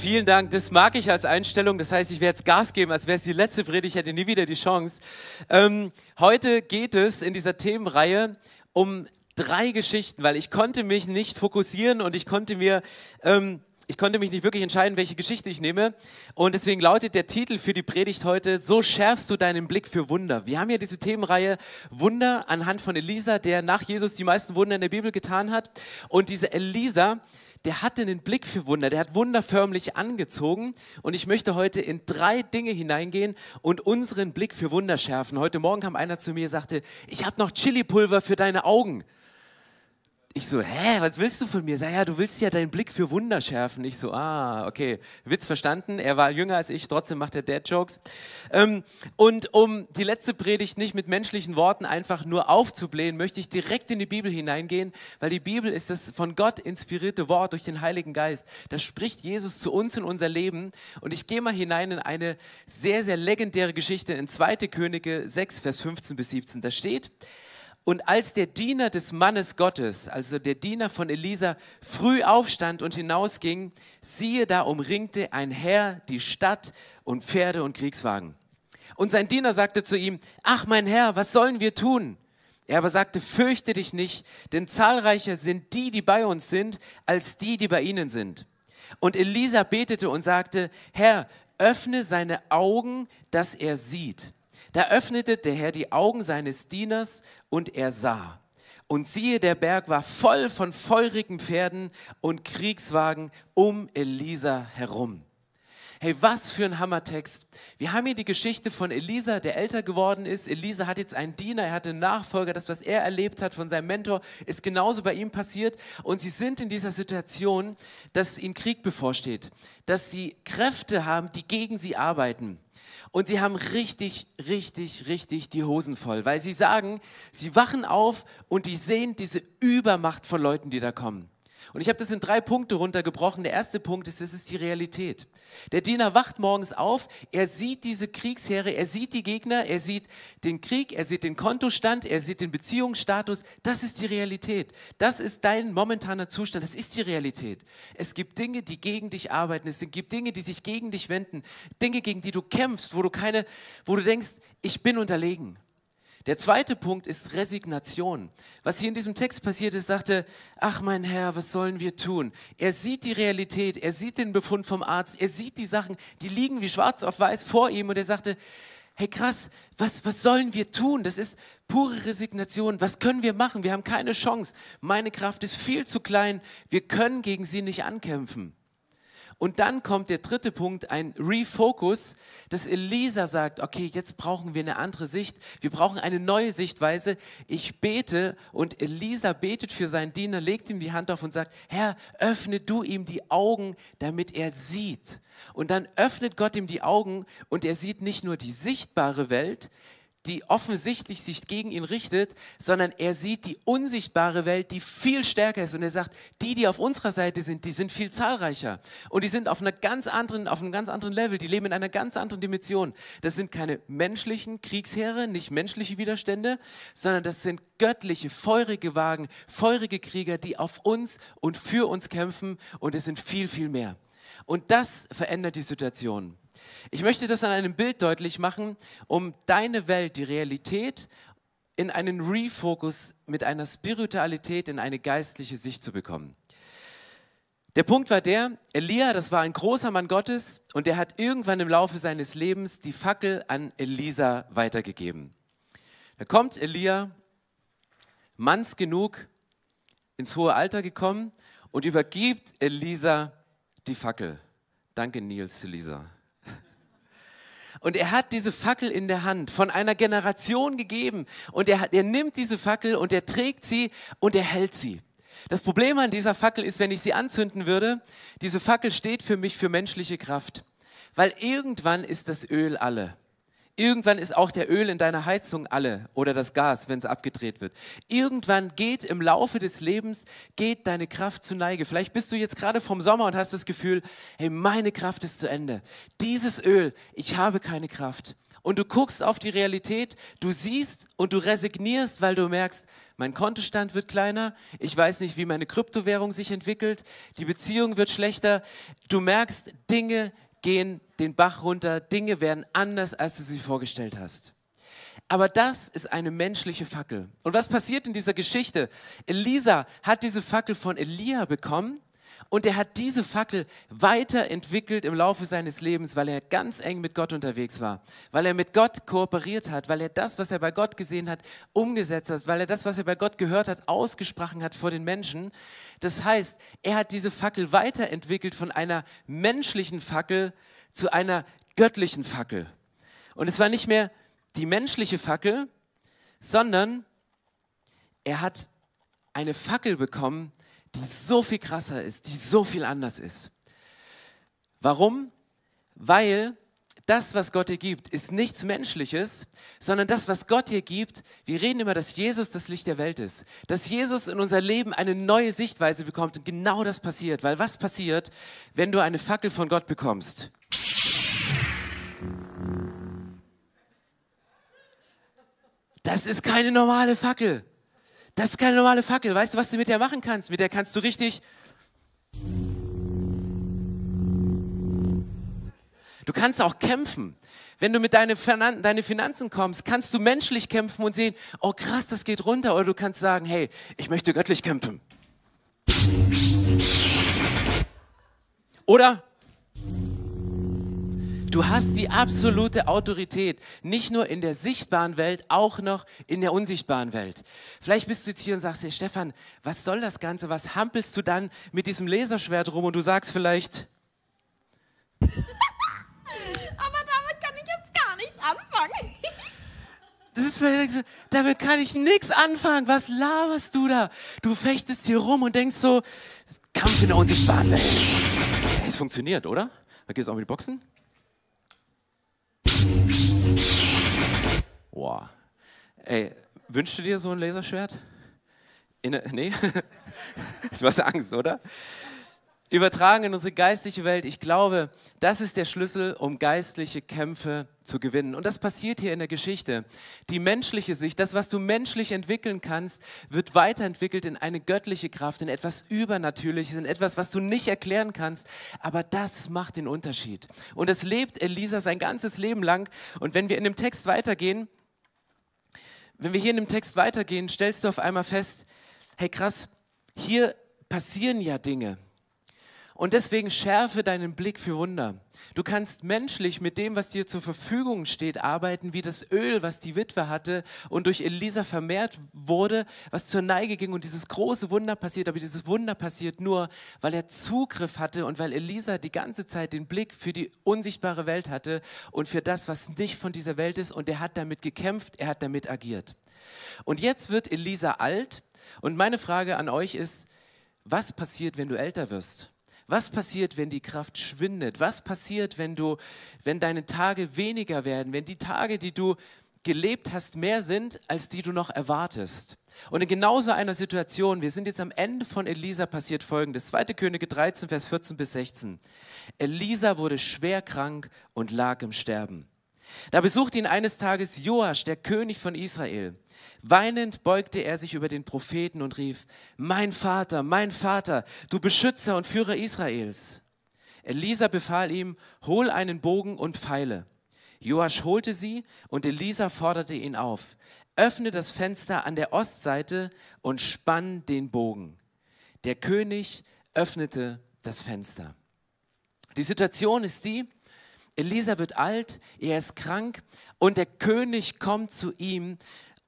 Vielen Dank, das mag ich als Einstellung. Das heißt, ich werde jetzt Gas geben, als wäre es die letzte Predigt, ich hätte nie wieder die Chance. Ähm, heute geht es in dieser Themenreihe um drei Geschichten, weil ich konnte mich nicht fokussieren und ich konnte mir... Ähm, ich konnte mich nicht wirklich entscheiden, welche Geschichte ich nehme. Und deswegen lautet der Titel für die Predigt heute, so schärfst du deinen Blick für Wunder. Wir haben ja diese Themenreihe Wunder anhand von Elisa, der nach Jesus die meisten Wunder in der Bibel getan hat. Und diese Elisa, der hatte einen Blick für Wunder, der hat Wunder förmlich angezogen. Und ich möchte heute in drei Dinge hineingehen und unseren Blick für Wunder schärfen. Heute Morgen kam einer zu mir und sagte, ich habe noch Chili-Pulver für deine Augen. Ich so, hä, was willst du von mir? Sag ja, du willst ja deinen Blick für Wunder schärfen. Ich so, ah, okay, Witz verstanden. Er war jünger als ich, trotzdem macht er Dad-Jokes. Ähm, und um die letzte Predigt nicht mit menschlichen Worten einfach nur aufzublähen, möchte ich direkt in die Bibel hineingehen, weil die Bibel ist das von Gott inspirierte Wort durch den Heiligen Geist. Da spricht Jesus zu uns in unser Leben. Und ich gehe mal hinein in eine sehr, sehr legendäre Geschichte in 2. Könige 6, Vers 15 bis 17. Da steht, und als der Diener des Mannes Gottes, also der Diener von Elisa, früh aufstand und hinausging, siehe, da umringte ein Herr die Stadt und Pferde und Kriegswagen. Und sein Diener sagte zu ihm, ach mein Herr, was sollen wir tun? Er aber sagte, fürchte dich nicht, denn zahlreicher sind die, die bei uns sind, als die, die bei ihnen sind. Und Elisa betete und sagte, Herr, öffne seine Augen, dass er sieht. Da öffnete der Herr die Augen seines Dieners und er sah. Und siehe, der Berg war voll von feurigen Pferden und Kriegswagen um Elisa herum. Hey, was für ein Hammertext. Wir haben hier die Geschichte von Elisa, der älter geworden ist. Elisa hat jetzt einen Diener, er hatte einen Nachfolger. Das, was er erlebt hat von seinem Mentor, ist genauso bei ihm passiert. Und sie sind in dieser Situation, dass ihnen Krieg bevorsteht, dass sie Kräfte haben, die gegen sie arbeiten. Und sie haben richtig, richtig, richtig die Hosen voll, weil sie sagen, sie wachen auf und die sehen diese Übermacht von Leuten, die da kommen. Und ich habe das in drei Punkte runtergebrochen. Der erste Punkt ist, das ist die Realität. Der Diener wacht morgens auf, er sieht diese Kriegsheere, er sieht die Gegner, er sieht den Krieg, er sieht den Kontostand, er sieht den Beziehungsstatus. Das ist die Realität. Das ist dein momentaner Zustand, das ist die Realität. Es gibt Dinge, die gegen dich arbeiten, es gibt Dinge, die sich gegen dich wenden, Dinge, gegen die du kämpfst, wo du keine, wo du denkst, ich bin unterlegen. Der zweite Punkt ist Resignation. Was hier in diesem Text passiert ist, sagte, ach mein Herr, was sollen wir tun? Er sieht die Realität, er sieht den Befund vom Arzt, er sieht die Sachen, die liegen wie schwarz auf weiß vor ihm und er sagte, hey krass, was, was sollen wir tun? Das ist pure Resignation. Was können wir machen? Wir haben keine Chance. Meine Kraft ist viel zu klein. Wir können gegen sie nicht ankämpfen. Und dann kommt der dritte Punkt, ein Refocus, dass Elisa sagt, okay, jetzt brauchen wir eine andere Sicht. Wir brauchen eine neue Sichtweise. Ich bete und Elisa betet für seinen Diener, legt ihm die Hand auf und sagt, Herr, öffne du ihm die Augen, damit er sieht. Und dann öffnet Gott ihm die Augen und er sieht nicht nur die sichtbare Welt, die offensichtlich sich gegen ihn richtet, sondern er sieht die unsichtbare Welt, die viel stärker ist. Und er sagt, die, die auf unserer Seite sind, die sind viel zahlreicher. Und die sind auf, einer ganz anderen, auf einem ganz anderen Level, die leben in einer ganz anderen Dimension. Das sind keine menschlichen Kriegsheere, nicht menschliche Widerstände, sondern das sind göttliche, feurige Wagen, feurige Krieger, die auf uns und für uns kämpfen. Und es sind viel, viel mehr. Und das verändert die Situation. Ich möchte das an einem Bild deutlich machen, um deine Welt, die Realität, in einen Refocus mit einer Spiritualität, in eine geistliche Sicht zu bekommen. Der Punkt war der, Elia, das war ein großer Mann Gottes und der hat irgendwann im Laufe seines Lebens die Fackel an Elisa weitergegeben. Da kommt Elia, manns genug, ins hohe Alter gekommen und übergibt Elisa die Fackel. Danke, Nils, Elisa. Und er hat diese Fackel in der Hand von einer Generation gegeben. Und er, er nimmt diese Fackel und er trägt sie und er hält sie. Das Problem an dieser Fackel ist, wenn ich sie anzünden würde, diese Fackel steht für mich für menschliche Kraft. Weil irgendwann ist das Öl alle. Irgendwann ist auch der Öl in deiner Heizung alle oder das Gas, wenn es abgedreht wird. Irgendwann geht im Laufe des Lebens, geht deine Kraft zu Neige. Vielleicht bist du jetzt gerade vom Sommer und hast das Gefühl, hey, meine Kraft ist zu Ende. Dieses Öl, ich habe keine Kraft. und du guckst auf die Realität, du siehst und du resignierst, weil du merkst, mein Kontostand wird kleiner, ich weiß nicht, wie meine Kryptowährung sich entwickelt, die Beziehung wird schlechter, du merkst, Dinge gehen den Bach runter, Dinge werden anders, als du sie vorgestellt hast. Aber das ist eine menschliche Fackel. Und was passiert in dieser Geschichte? Elisa hat diese Fackel von Elia bekommen und er hat diese Fackel weiterentwickelt im Laufe seines Lebens, weil er ganz eng mit Gott unterwegs war, weil er mit Gott kooperiert hat, weil er das, was er bei Gott gesehen hat, umgesetzt hat, weil er das, was er bei Gott gehört hat, ausgesprochen hat vor den Menschen. Das heißt, er hat diese Fackel weiterentwickelt von einer menschlichen Fackel zu einer göttlichen Fackel. Und es war nicht mehr die menschliche Fackel, sondern er hat eine Fackel bekommen, die so viel krasser ist, die so viel anders ist. Warum? Weil das, was Gott dir gibt, ist nichts Menschliches, sondern das, was Gott dir gibt, wir reden immer, dass Jesus das Licht der Welt ist. Dass Jesus in unser Leben eine neue Sichtweise bekommt und genau das passiert. Weil was passiert, wenn du eine Fackel von Gott bekommst? Das ist keine normale Fackel. Das ist keine normale Fackel. Weißt du, was du mit der machen kannst? Mit der kannst du richtig. Du kannst auch kämpfen. Wenn du mit deinen deine Finanzen kommst, kannst du menschlich kämpfen und sehen, oh krass, das geht runter. Oder du kannst sagen, hey, ich möchte göttlich kämpfen. Oder Du hast die absolute Autorität, nicht nur in der sichtbaren Welt, auch noch in der unsichtbaren Welt. Vielleicht bist du jetzt hier und sagst dir, Stefan, was soll das Ganze? Was hampelst du dann mit diesem Laserschwert rum? Und du sagst vielleicht. Aber damit kann ich jetzt gar nichts anfangen. Das ist vielleicht, damit kann ich nichts anfangen. Was laberst du da? Du fechtest hier rum und denkst so, Kampf in der unsichtbaren Welt. Es funktioniert, oder? Da geht es auch mit Boxen. Boah. Ey, wünschst du dir so ein Laserschwert? In, nee? du hast Angst, oder? Übertragen in unsere geistliche Welt. Ich glaube, das ist der Schlüssel, um geistliche Kämpfe zu gewinnen. Und das passiert hier in der Geschichte. Die menschliche Sicht, das, was du menschlich entwickeln kannst, wird weiterentwickelt in eine göttliche Kraft, in etwas Übernatürliches, in etwas, was du nicht erklären kannst. Aber das macht den Unterschied. Und das lebt Elisa sein ganzes Leben lang. Und wenn wir in dem Text weitergehen, wenn wir hier in dem Text weitergehen, stellst du auf einmal fest, hey krass, hier passieren ja Dinge. Und deswegen schärfe deinen Blick für Wunder. Du kannst menschlich mit dem, was dir zur Verfügung steht, arbeiten, wie das Öl, was die Witwe hatte und durch Elisa vermehrt wurde, was zur Neige ging und dieses große Wunder passiert. Aber dieses Wunder passiert nur, weil er Zugriff hatte und weil Elisa die ganze Zeit den Blick für die unsichtbare Welt hatte und für das, was nicht von dieser Welt ist. Und er hat damit gekämpft, er hat damit agiert. Und jetzt wird Elisa alt. Und meine Frage an euch ist, was passiert, wenn du älter wirst? Was passiert, wenn die Kraft schwindet? Was passiert, wenn du, wenn deine Tage weniger werden, wenn die Tage, die du gelebt hast, mehr sind, als die du noch erwartest? Und in genauso einer Situation, wir sind jetzt am Ende von Elisa, passiert folgendes. 2. Könige 13, Vers 14 bis 16. Elisa wurde schwer krank und lag im Sterben. Da besuchte ihn eines Tages Joasch, der König von Israel. Weinend beugte er sich über den Propheten und rief, mein Vater, mein Vater, du Beschützer und Führer Israels. Elisa befahl ihm, hol einen Bogen und Pfeile. Joasch holte sie und Elisa forderte ihn auf, öffne das Fenster an der Ostseite und spann den Bogen. Der König öffnete das Fenster. Die Situation ist die, Elisa wird alt, er ist krank und der König kommt zu ihm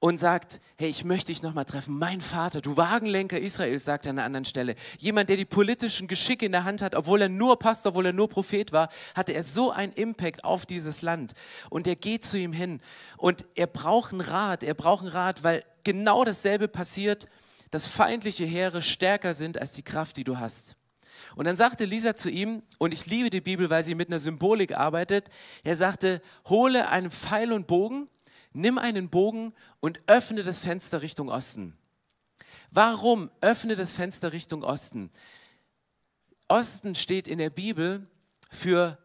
und sagt, hey, ich möchte dich nochmal treffen. Mein Vater, du Wagenlenker Israels, sagt er an einer anderen Stelle. Jemand, der die politischen Geschicke in der Hand hat, obwohl er nur Pastor, obwohl er nur Prophet war, hatte er so einen Impact auf dieses Land. Und er geht zu ihm hin und er braucht einen Rat, er braucht einen Rat, weil genau dasselbe passiert, dass feindliche Heere stärker sind als die Kraft, die du hast. Und dann sagte Lisa zu ihm, und ich liebe die Bibel, weil sie mit einer Symbolik arbeitet, er sagte, hole einen Pfeil und Bogen nimm einen Bogen und öffne das Fenster Richtung Osten. Warum öffne das Fenster Richtung Osten? Osten steht in der Bibel für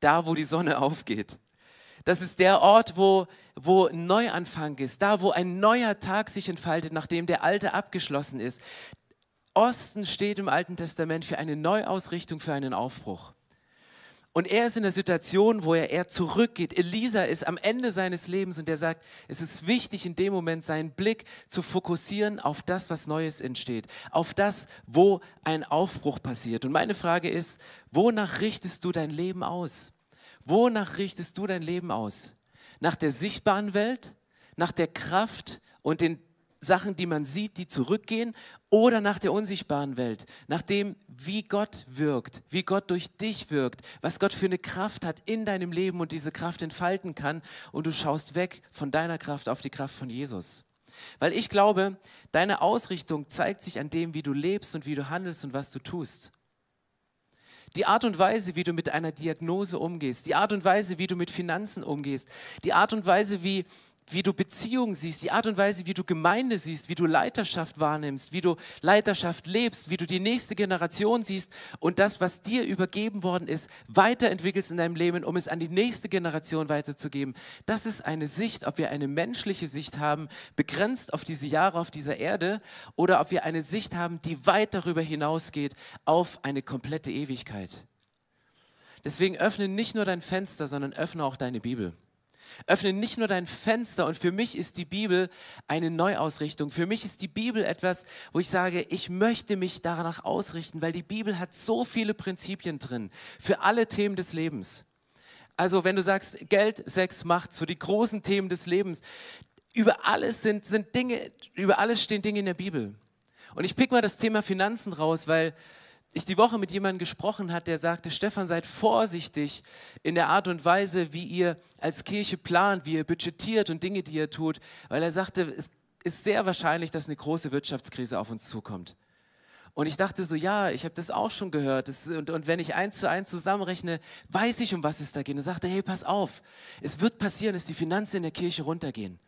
da, wo die Sonne aufgeht. Das ist der Ort, wo, wo Neuanfang ist, da wo ein neuer Tag sich entfaltet, nachdem der alte abgeschlossen ist. Osten steht im Alten Testament für eine Neuausrichtung, für einen Aufbruch. Und er ist in der Situation, wo er eher zurückgeht. Elisa ist am Ende seines Lebens und er sagt, es ist wichtig, in dem Moment seinen Blick zu fokussieren auf das, was Neues entsteht, auf das, wo ein Aufbruch passiert. Und meine Frage ist, wonach richtest du dein Leben aus? Wonach richtest du dein Leben aus? Nach der sichtbaren Welt, nach der Kraft und den Sachen, die man sieht, die zurückgehen oder nach der unsichtbaren Welt, nach dem, wie Gott wirkt, wie Gott durch dich wirkt, was Gott für eine Kraft hat in deinem Leben und diese Kraft entfalten kann und du schaust weg von deiner Kraft auf die Kraft von Jesus. Weil ich glaube, deine Ausrichtung zeigt sich an dem, wie du lebst und wie du handelst und was du tust. Die Art und Weise, wie du mit einer Diagnose umgehst, die Art und Weise, wie du mit Finanzen umgehst, die Art und Weise, wie, wie du Beziehungen siehst, die Art und Weise, wie du Gemeinde siehst, wie du Leiterschaft wahrnimmst, wie du Leiterschaft lebst, wie du die nächste Generation siehst und das, was dir übergeben worden ist, weiterentwickelst in deinem Leben, um es an die nächste Generation weiterzugeben. Das ist eine Sicht, ob wir eine menschliche Sicht haben, begrenzt auf diese Jahre auf dieser Erde, oder ob wir eine Sicht haben, die weit darüber hinausgeht auf eine komplette Ewigkeit. Deswegen öffne nicht nur dein Fenster, sondern öffne auch deine Bibel. Öffne nicht nur dein Fenster und für mich ist die Bibel eine Neuausrichtung. Für mich ist die Bibel etwas, wo ich sage, ich möchte mich danach ausrichten, weil die Bibel hat so viele Prinzipien drin für alle Themen des Lebens. Also wenn du sagst, Geld, Sex, Macht, so die großen Themen des Lebens, über alles sind, sind Dinge, über alles stehen Dinge in der Bibel. Und ich pick mal das Thema Finanzen raus, weil ich die Woche mit jemandem gesprochen hat, der sagte, Stefan, seid vorsichtig in der Art und Weise, wie ihr als Kirche plant, wie ihr budgetiert und Dinge, die ihr tut, weil er sagte, es ist sehr wahrscheinlich, dass eine große Wirtschaftskrise auf uns zukommt. Und ich dachte so, ja, ich habe das auch schon gehört. Das, und, und, wenn ich eins zu eins zusammenrechne, weiß ich, um was es da geht. Und sagte, hey, pass auf, es wird passieren, dass die Finanzen in der Kirche runtergehen.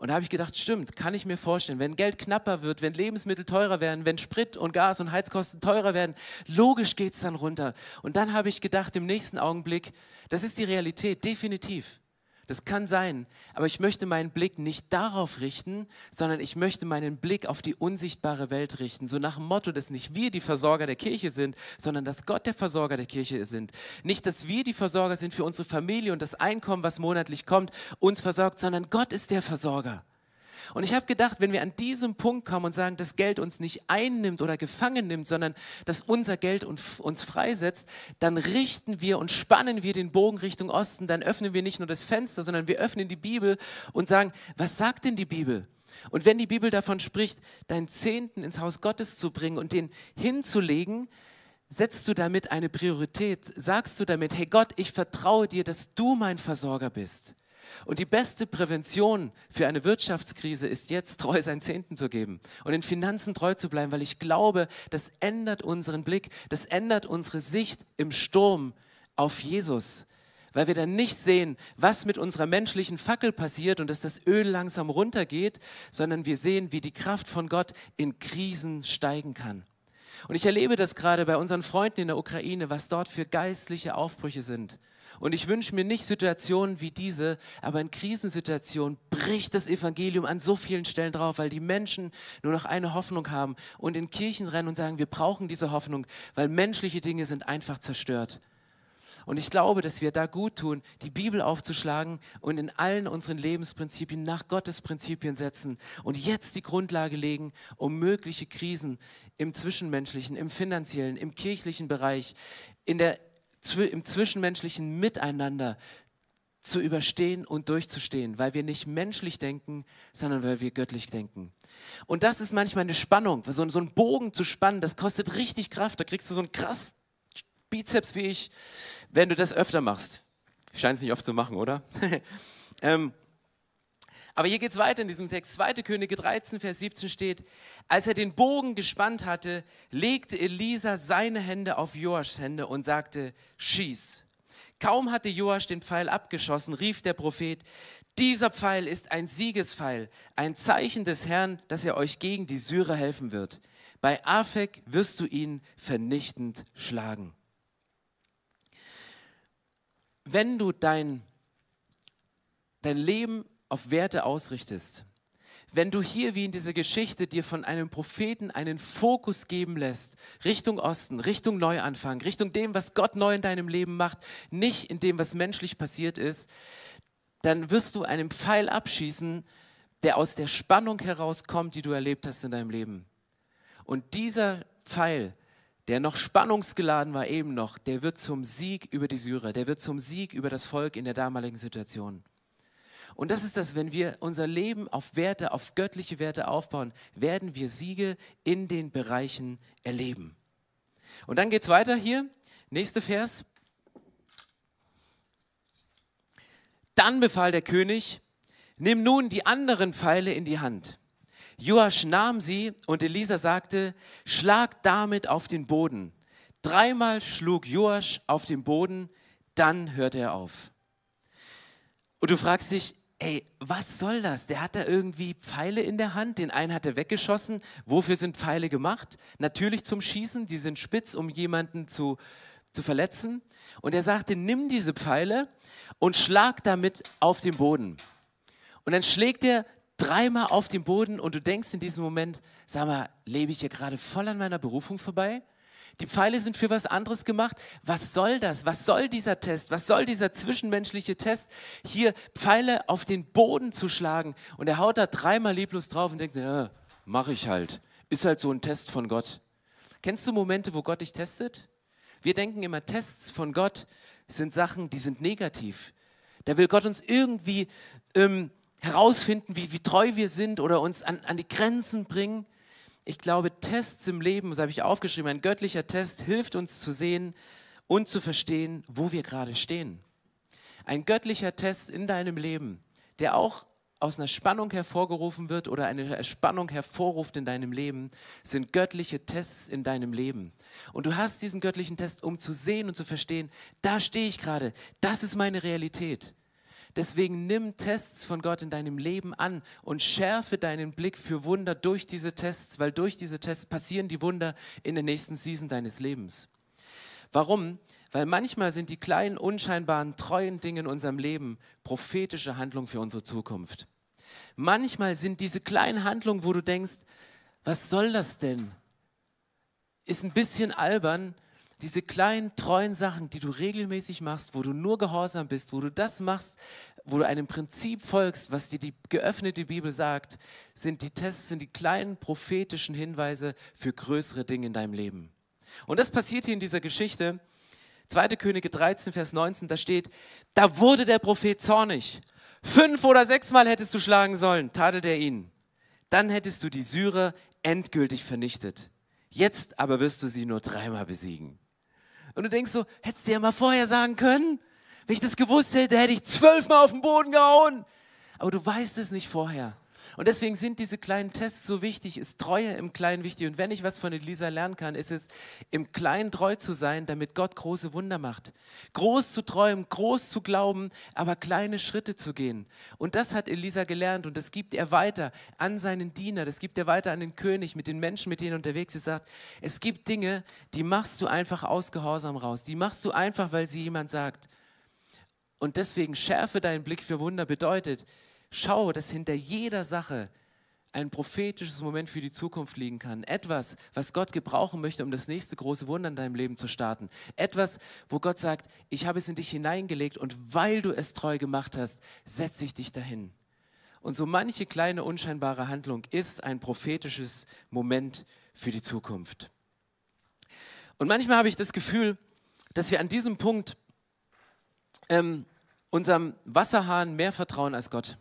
Und da habe ich gedacht, stimmt, kann ich mir vorstellen, wenn Geld knapper wird, wenn Lebensmittel teurer werden, wenn Sprit und Gas und Heizkosten teurer werden, logisch geht es dann runter. Und dann habe ich gedacht im nächsten Augenblick, das ist die Realität, definitiv. Das kann sein, aber ich möchte meinen Blick nicht darauf richten, sondern ich möchte meinen Blick auf die unsichtbare Welt richten. So nach dem Motto, dass nicht wir die Versorger der Kirche sind, sondern dass Gott der Versorger der Kirche sind. Nicht, dass wir die Versorger sind für unsere Familie und das Einkommen, was monatlich kommt, uns versorgt, sondern Gott ist der Versorger. Und ich habe gedacht, wenn wir an diesem Punkt kommen und sagen, dass Geld uns nicht einnimmt oder gefangen nimmt, sondern dass unser Geld uns freisetzt, dann richten wir und spannen wir den Bogen Richtung Osten. Dann öffnen wir nicht nur das Fenster, sondern wir öffnen die Bibel und sagen, was sagt denn die Bibel? Und wenn die Bibel davon spricht, deinen Zehnten ins Haus Gottes zu bringen und den hinzulegen, setzt du damit eine Priorität? Sagst du damit, hey Gott, ich vertraue dir, dass du mein Versorger bist? Und die beste Prävention für eine Wirtschaftskrise ist jetzt, treu sein Zehnten zu geben und in Finanzen treu zu bleiben, weil ich glaube, das ändert unseren Blick, das ändert unsere Sicht im Sturm auf Jesus. Weil wir dann nicht sehen, was mit unserer menschlichen Fackel passiert und dass das Öl langsam runtergeht, sondern wir sehen, wie die Kraft von Gott in Krisen steigen kann. Und ich erlebe das gerade bei unseren Freunden in der Ukraine, was dort für geistliche Aufbrüche sind. Und ich wünsche mir nicht Situationen wie diese, aber in Krisensituationen bricht das Evangelium an so vielen Stellen drauf, weil die Menschen nur noch eine Hoffnung haben und in Kirchen rennen und sagen, wir brauchen diese Hoffnung, weil menschliche Dinge sind einfach zerstört. Und ich glaube, dass wir da gut tun, die Bibel aufzuschlagen und in allen unseren Lebensprinzipien nach Gottes Prinzipien setzen und jetzt die Grundlage legen, um mögliche Krisen im zwischenmenschlichen, im finanziellen, im kirchlichen Bereich, in der im zwischenmenschlichen Miteinander zu überstehen und durchzustehen, weil wir nicht menschlich denken, sondern weil wir göttlich denken. Und das ist manchmal eine Spannung, so, einen Bogen zu spannen, das kostet richtig Kraft, da kriegst du so einen krass Bizeps wie ich, wenn du das öfter machst. Scheint es nicht oft zu machen, oder? ähm, aber hier geht es weiter in diesem Text. 2. Könige 13, Vers 17 steht, als er den Bogen gespannt hatte, legte Elisa seine Hände auf Joaschs Hände und sagte, schieß. Kaum hatte Joasch den Pfeil abgeschossen, rief der Prophet, dieser Pfeil ist ein Siegespfeil, ein Zeichen des Herrn, dass er euch gegen die Syrer helfen wird. Bei Afek wirst du ihn vernichtend schlagen. Wenn du dein dein Leben auf Werte ausrichtest, wenn du hier wie in dieser Geschichte dir von einem Propheten einen Fokus geben lässt, Richtung Osten, Richtung Neuanfang, Richtung dem, was Gott neu in deinem Leben macht, nicht in dem, was menschlich passiert ist, dann wirst du einen Pfeil abschießen, der aus der Spannung herauskommt, die du erlebt hast in deinem Leben. Und dieser Pfeil, der noch spannungsgeladen war eben noch, der wird zum Sieg über die Syrer, der wird zum Sieg über das Volk in der damaligen Situation. Und das ist das, wenn wir unser Leben auf Werte, auf göttliche Werte aufbauen, werden wir Siege in den Bereichen erleben. Und dann geht es weiter hier, nächster Vers. Dann befahl der König, nimm nun die anderen Pfeile in die Hand. Joasch nahm sie und Elisa sagte, schlag damit auf den Boden. Dreimal schlug Joasch auf den Boden, dann hörte er auf. Und du fragst dich, ey, was soll das? Der hat da irgendwie Pfeile in der Hand, den einen hat er weggeschossen. Wofür sind Pfeile gemacht? Natürlich zum Schießen, die sind spitz, um jemanden zu, zu verletzen. Und er sagte, nimm diese Pfeile und schlag damit auf den Boden. Und dann schlägt er dreimal auf den Boden und du denkst in diesem Moment, sag mal, lebe ich hier gerade voll an meiner Berufung vorbei? Die Pfeile sind für was anderes gemacht. Was soll das? Was soll dieser Test? Was soll dieser zwischenmenschliche Test? Hier Pfeile auf den Boden zu schlagen. Und er haut da dreimal lieblos drauf und denkt, ja, mache ich halt. Ist halt so ein Test von Gott. Kennst du Momente, wo Gott dich testet? Wir denken immer, Tests von Gott sind Sachen, die sind negativ. Da will Gott uns irgendwie ähm, herausfinden, wie, wie treu wir sind oder uns an, an die Grenzen bringen ich glaube, Tests im Leben, das habe ich aufgeschrieben, ein göttlicher Test hilft uns zu sehen und zu verstehen, wo wir gerade stehen. Ein göttlicher Test in deinem Leben, der auch aus einer Spannung hervorgerufen wird oder eine Spannung hervorruft in deinem Leben, sind göttliche Tests in deinem Leben. Und du hast diesen göttlichen Test, um zu sehen und zu verstehen, da stehe ich gerade, das ist meine Realität. Deswegen nimm Tests von Gott in deinem Leben an und schärfe deinen Blick für Wunder durch diese Tests, weil durch diese Tests passieren die Wunder in der nächsten Season deines Lebens. Warum? Weil manchmal sind die kleinen, unscheinbaren, treuen Dinge in unserem Leben prophetische Handlungen für unsere Zukunft. Manchmal sind diese kleinen Handlungen, wo du denkst, was soll das denn? Ist ein bisschen albern, diese kleinen, treuen Sachen, die du regelmäßig machst, wo du nur gehorsam bist, wo du das machst, wo du einem Prinzip folgst, was dir die geöffnete Bibel sagt, sind die Tests, sind die kleinen prophetischen Hinweise für größere Dinge in deinem Leben. Und das passiert hier in dieser Geschichte. 2. Könige 13, Vers 19, da steht, da wurde der Prophet zornig. Fünf oder sechsmal hättest du schlagen sollen, tadelt er ihn. Dann hättest du die Syrer endgültig vernichtet. Jetzt aber wirst du sie nur dreimal besiegen. Und du denkst so, hättest du ja mal vorher sagen können? Wenn ich das gewusst hätte, hätte ich zwölfmal auf den Boden gehauen. Aber du weißt es nicht vorher. Und deswegen sind diese kleinen Tests so wichtig, ist Treue im Kleinen wichtig. Und wenn ich was von Elisa lernen kann, ist es, im Kleinen treu zu sein, damit Gott große Wunder macht. Groß zu träumen, groß zu glauben, aber kleine Schritte zu gehen. Und das hat Elisa gelernt und das gibt er weiter an seinen Diener, das gibt er weiter an den König, mit den Menschen, mit denen er unterwegs ist. sagt, es gibt Dinge, die machst du einfach aus Gehorsam raus. Die machst du einfach, weil sie jemand sagt. Und deswegen schärfe deinen Blick für Wunder bedeutet, Schau, dass hinter jeder Sache ein prophetisches Moment für die Zukunft liegen kann. Etwas, was Gott gebrauchen möchte, um das nächste große Wunder in deinem Leben zu starten. Etwas, wo Gott sagt, ich habe es in dich hineingelegt und weil du es treu gemacht hast, setze ich dich dahin. Und so manche kleine unscheinbare Handlung ist ein prophetisches Moment für die Zukunft. Und manchmal habe ich das Gefühl, dass wir an diesem Punkt ähm, unserem Wasserhahn mehr vertrauen als Gott.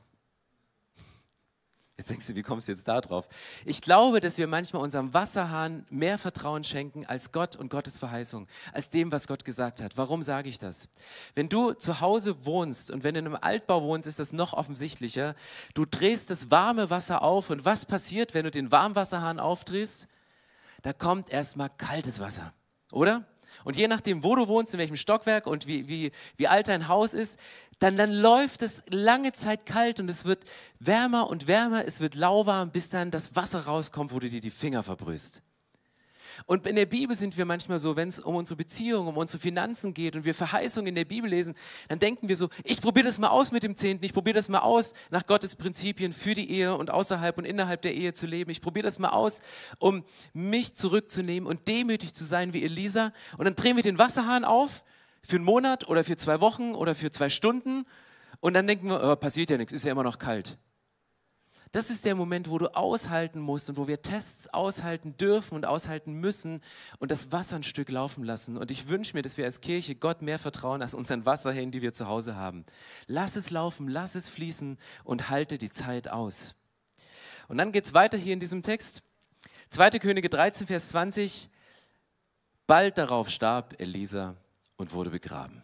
Jetzt denkst du, wie kommst du jetzt da drauf? Ich glaube, dass wir manchmal unserem Wasserhahn mehr Vertrauen schenken als Gott und Gottes Verheißung, als dem, was Gott gesagt hat. Warum sage ich das? Wenn du zu Hause wohnst und wenn du in einem Altbau wohnst, ist das noch offensichtlicher. Du drehst das warme Wasser auf und was passiert, wenn du den Warmwasserhahn aufdrehst? Da kommt erstmal kaltes Wasser, oder? Und je nachdem, wo du wohnst, in welchem Stockwerk und wie, wie, wie alt dein Haus ist, dann, dann läuft es lange Zeit kalt und es wird wärmer und wärmer, es wird lauwarm, bis dann das Wasser rauskommt, wo du dir die Finger verbrühst. Und in der Bibel sind wir manchmal so, wenn es um unsere Beziehung, um unsere Finanzen geht und wir Verheißungen in der Bibel lesen, dann denken wir so, ich probiere das mal aus mit dem Zehnten, ich probiere das mal aus, nach Gottes Prinzipien für die Ehe und außerhalb und innerhalb der Ehe zu leben. Ich probiere das mal aus, um mich zurückzunehmen und demütig zu sein wie Elisa. Und dann drehen wir den Wasserhahn auf für einen Monat oder für zwei Wochen oder für zwei Stunden und dann denken wir, oh, passiert ja nichts, ist ja immer noch kalt. Das ist der Moment, wo du aushalten musst und wo wir Tests aushalten dürfen und aushalten müssen und das Wasser ein Stück laufen lassen. Und ich wünsche mir, dass wir als Kirche Gott mehr vertrauen als unseren Wasserhähnen, die wir zu Hause haben. Lass es laufen, lass es fließen und halte die Zeit aus. Und dann geht es weiter hier in diesem Text. 2. Könige 13, Vers 20. Bald darauf starb Elisa und wurde begraben.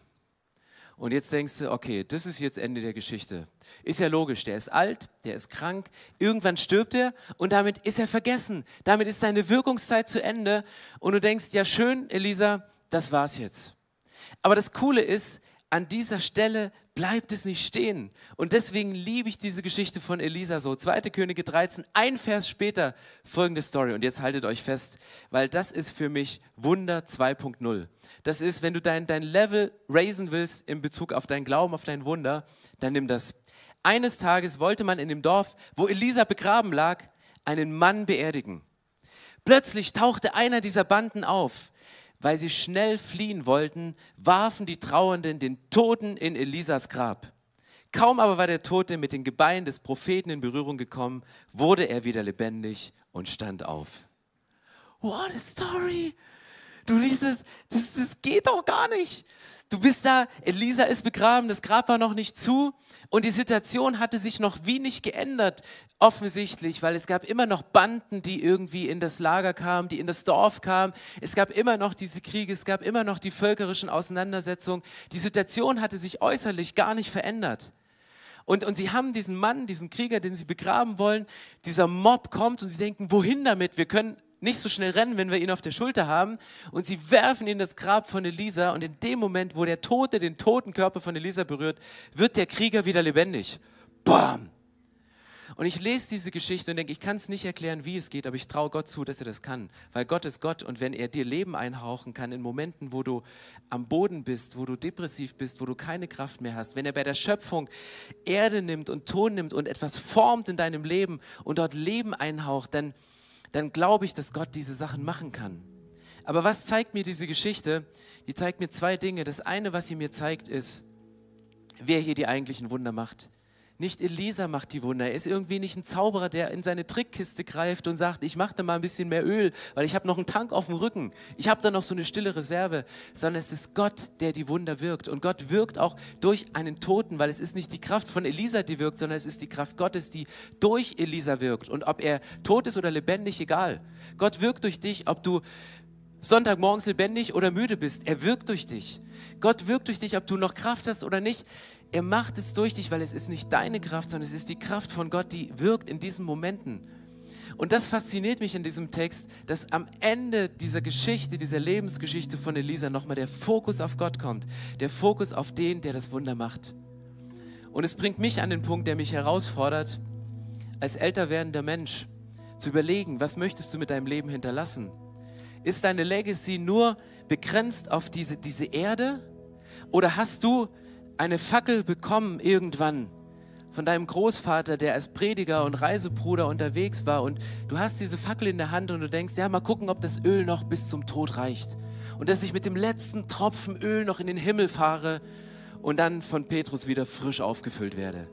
Und jetzt denkst du, okay, das ist jetzt Ende der Geschichte. Ist ja logisch, der ist alt, der ist krank, irgendwann stirbt er und damit ist er vergessen. Damit ist seine Wirkungszeit zu Ende und du denkst, ja schön, Elisa, das war's jetzt. Aber das Coole ist, an dieser Stelle bleibt es nicht stehen. Und deswegen liebe ich diese Geschichte von Elisa so. 2. Könige 13, ein Vers später, folgende Story. Und jetzt haltet euch fest, weil das ist für mich Wunder 2.0. Das ist, wenn du dein, dein Level raisen willst in Bezug auf dein Glauben, auf dein Wunder, dann nimm das. Eines Tages wollte man in dem Dorf, wo Elisa begraben lag, einen Mann beerdigen. Plötzlich tauchte einer dieser Banden auf weil sie schnell fliehen wollten, warfen die Trauernden den Toten in Elisas Grab. Kaum aber war der Tote mit den Gebeinen des Propheten in Berührung gekommen, wurde er wieder lebendig und stand auf. What a story! Du liest es, das, das geht doch gar nicht. Du bist da, Elisa ist begraben, das Grab war noch nicht zu und die Situation hatte sich noch wenig geändert, offensichtlich, weil es gab immer noch Banden, die irgendwie in das Lager kamen, die in das Dorf kamen. Es gab immer noch diese Kriege, es gab immer noch die völkerischen Auseinandersetzungen. Die Situation hatte sich äußerlich gar nicht verändert. Und, und sie haben diesen Mann, diesen Krieger, den sie begraben wollen, dieser Mob kommt und sie denken, wohin damit? Wir können nicht so schnell rennen, wenn wir ihn auf der Schulter haben. Und sie werfen ihn in das Grab von Elisa. Und in dem Moment, wo der Tote den toten Körper von Elisa berührt, wird der Krieger wieder lebendig. Bam! Und ich lese diese Geschichte und denke, ich kann es nicht erklären, wie es geht, aber ich traue Gott zu, dass er das kann. Weil Gott ist Gott und wenn er dir Leben einhauchen kann in Momenten, wo du am Boden bist, wo du depressiv bist, wo du keine Kraft mehr hast, wenn er bei der Schöpfung Erde nimmt und Ton nimmt und etwas formt in deinem Leben und dort Leben einhaucht, dann, dann glaube ich, dass Gott diese Sachen machen kann. Aber was zeigt mir diese Geschichte? Die zeigt mir zwei Dinge. Das eine, was sie mir zeigt, ist, wer hier die eigentlichen Wunder macht. Nicht Elisa macht die Wunder. Er ist irgendwie nicht ein Zauberer, der in seine Trickkiste greift und sagt, ich mache da mal ein bisschen mehr Öl, weil ich habe noch einen Tank auf dem Rücken. Ich habe da noch so eine stille Reserve. Sondern es ist Gott, der die Wunder wirkt. Und Gott wirkt auch durch einen Toten, weil es ist nicht die Kraft von Elisa, die wirkt, sondern es ist die Kraft Gottes, die durch Elisa wirkt. Und ob er tot ist oder lebendig, egal. Gott wirkt durch dich, ob du Sonntagmorgens lebendig oder müde bist. Er wirkt durch dich. Gott wirkt durch dich, ob du noch Kraft hast oder nicht. Er macht es durch dich, weil es ist nicht deine Kraft, sondern es ist die Kraft von Gott, die wirkt in diesen Momenten. Und das fasziniert mich in diesem Text, dass am Ende dieser Geschichte, dieser Lebensgeschichte von Elisa nochmal der Fokus auf Gott kommt. Der Fokus auf den, der das Wunder macht. Und es bringt mich an den Punkt, der mich herausfordert, als älter werdender Mensch zu überlegen, was möchtest du mit deinem Leben hinterlassen? Ist deine Legacy nur begrenzt auf diese, diese Erde? Oder hast du eine Fackel bekommen irgendwann von deinem Großvater, der als Prediger und Reisebruder unterwegs war und du hast diese Fackel in der Hand und du denkst, ja, mal gucken, ob das Öl noch bis zum Tod reicht und dass ich mit dem letzten Tropfen Öl noch in den Himmel fahre und dann von Petrus wieder frisch aufgefüllt werde.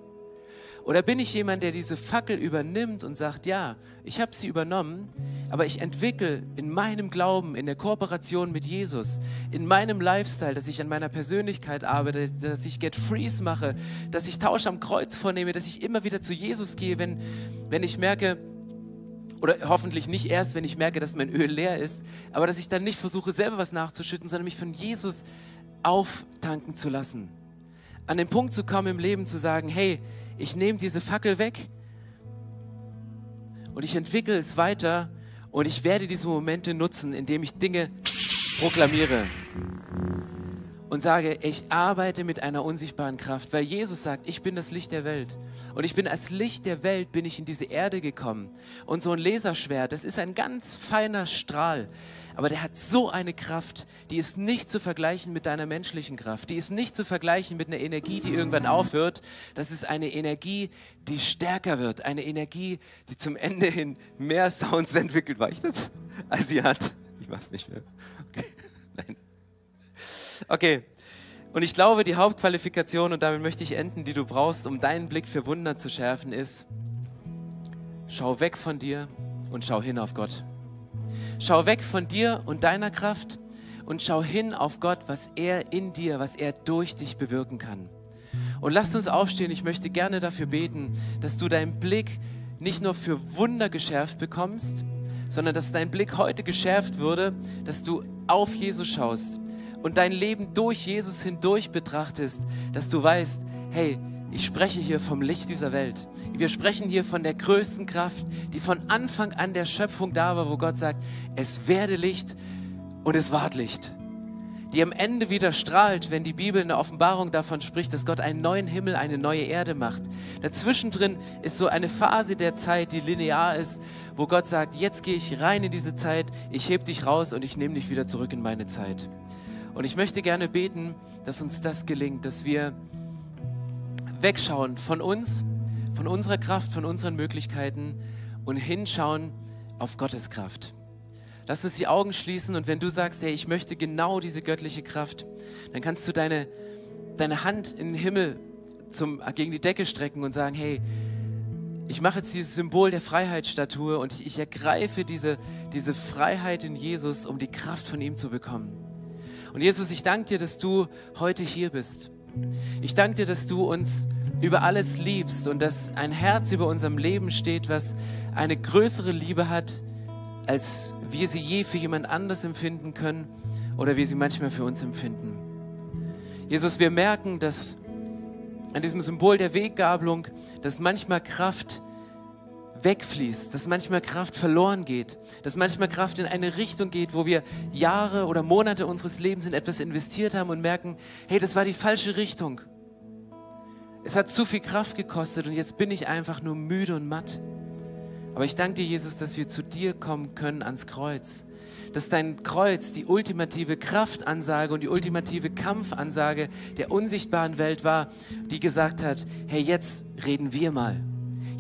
Oder bin ich jemand, der diese Fackel übernimmt und sagt, ja, ich habe sie übernommen, aber ich entwickle in meinem Glauben, in der Kooperation mit Jesus, in meinem Lifestyle, dass ich an meiner Persönlichkeit arbeite, dass ich Get Freeze mache, dass ich Tausch am Kreuz vornehme, dass ich immer wieder zu Jesus gehe, wenn, wenn ich merke, oder hoffentlich nicht erst, wenn ich merke, dass mein Öl leer ist, aber dass ich dann nicht versuche, selber was nachzuschütten, sondern mich von Jesus auftanken zu lassen. An den Punkt zu kommen im Leben zu sagen, hey, ich nehme diese Fackel weg und ich entwickle es weiter und ich werde diese Momente nutzen, indem ich Dinge proklamiere. Und sage, ich arbeite mit einer unsichtbaren Kraft, weil Jesus sagt, ich bin das Licht der Welt. Und ich bin als Licht der Welt, bin ich in diese Erde gekommen. Und so ein Laserschwert, das ist ein ganz feiner Strahl, aber der hat so eine Kraft, die ist nicht zu vergleichen mit deiner menschlichen Kraft. Die ist nicht zu vergleichen mit einer Energie, die irgendwann aufhört. Das ist eine Energie, die stärker wird. Eine Energie, die zum Ende hin mehr Sounds entwickelt. War ich das? Als sie hat. Ich weiß nicht mehr. Okay. Nein. Okay. Und ich glaube, die Hauptqualifikation, und damit möchte ich enden, die du brauchst, um deinen Blick für Wunder zu schärfen, ist, schau weg von dir und schau hin auf Gott. Schau weg von dir und deiner Kraft und schau hin auf Gott, was er in dir, was er durch dich bewirken kann. Und lasst uns aufstehen. Ich möchte gerne dafür beten, dass du deinen Blick nicht nur für Wunder geschärft bekommst, sondern dass dein Blick heute geschärft würde, dass du auf Jesus schaust und dein Leben durch Jesus hindurch betrachtest, dass du weißt, hey, ich spreche hier vom Licht dieser Welt. Wir sprechen hier von der größten Kraft, die von Anfang an der Schöpfung da war, wo Gott sagt, es werde Licht und es ward Licht. Die am Ende wieder strahlt, wenn die Bibel in der Offenbarung davon spricht, dass Gott einen neuen Himmel, eine neue Erde macht. Dazwischen drin ist so eine Phase der Zeit, die linear ist, wo Gott sagt, jetzt gehe ich rein in diese Zeit, ich heb dich raus und ich nehme dich wieder zurück in meine Zeit. Und ich möchte gerne beten, dass uns das gelingt, dass wir wegschauen von uns, von unserer Kraft, von unseren Möglichkeiten und hinschauen auf Gottes Kraft. Lass uns die Augen schließen und wenn du sagst, hey, ich möchte genau diese göttliche Kraft, dann kannst du deine, deine Hand in den Himmel zum, gegen die Decke strecken und sagen, hey, ich mache jetzt dieses Symbol der Freiheitsstatue und ich, ich ergreife diese, diese Freiheit in Jesus, um die Kraft von ihm zu bekommen. Und Jesus, ich danke dir, dass du heute hier bist. Ich danke dir, dass du uns über alles liebst und dass ein Herz über unserem Leben steht, was eine größere Liebe hat, als wir sie je für jemand anders empfinden können oder wir sie manchmal für uns empfinden. Jesus, wir merken, dass an diesem Symbol der Weggabelung, dass manchmal Kraft wegfließt, dass manchmal Kraft verloren geht, dass manchmal Kraft in eine Richtung geht, wo wir Jahre oder Monate unseres Lebens in etwas investiert haben und merken, hey, das war die falsche Richtung. Es hat zu viel Kraft gekostet und jetzt bin ich einfach nur müde und matt. Aber ich danke dir, Jesus, dass wir zu dir kommen können ans Kreuz. Dass dein Kreuz die ultimative Kraftansage und die ultimative Kampfansage der unsichtbaren Welt war, die gesagt hat, hey, jetzt reden wir mal.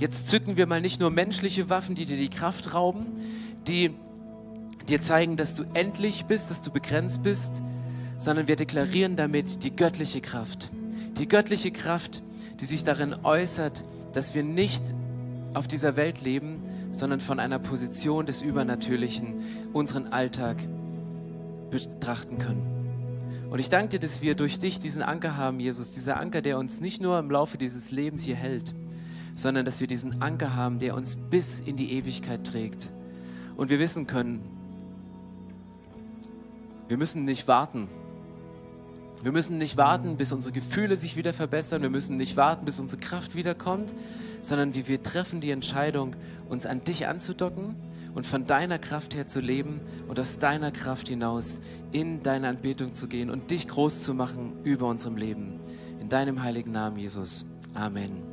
Jetzt zücken wir mal nicht nur menschliche Waffen, die dir die Kraft rauben, die dir zeigen, dass du endlich bist, dass du begrenzt bist, sondern wir deklarieren damit die göttliche Kraft. Die göttliche Kraft, die sich darin äußert, dass wir nicht auf dieser Welt leben, sondern von einer Position des Übernatürlichen unseren Alltag betrachten können. Und ich danke dir, dass wir durch dich diesen Anker haben, Jesus, dieser Anker, der uns nicht nur im Laufe dieses Lebens hier hält, sondern dass wir diesen Anker haben, der uns bis in die Ewigkeit trägt. Und wir wissen können, wir müssen nicht warten. Wir müssen nicht warten, bis unsere Gefühle sich wieder verbessern. Wir müssen nicht warten, bis unsere Kraft wiederkommt, sondern wir, wir treffen die Entscheidung, uns an dich anzudocken und von deiner Kraft her zu leben und aus deiner Kraft hinaus in deine Anbetung zu gehen und dich groß zu machen über unserem Leben. In deinem heiligen Namen, Jesus. Amen.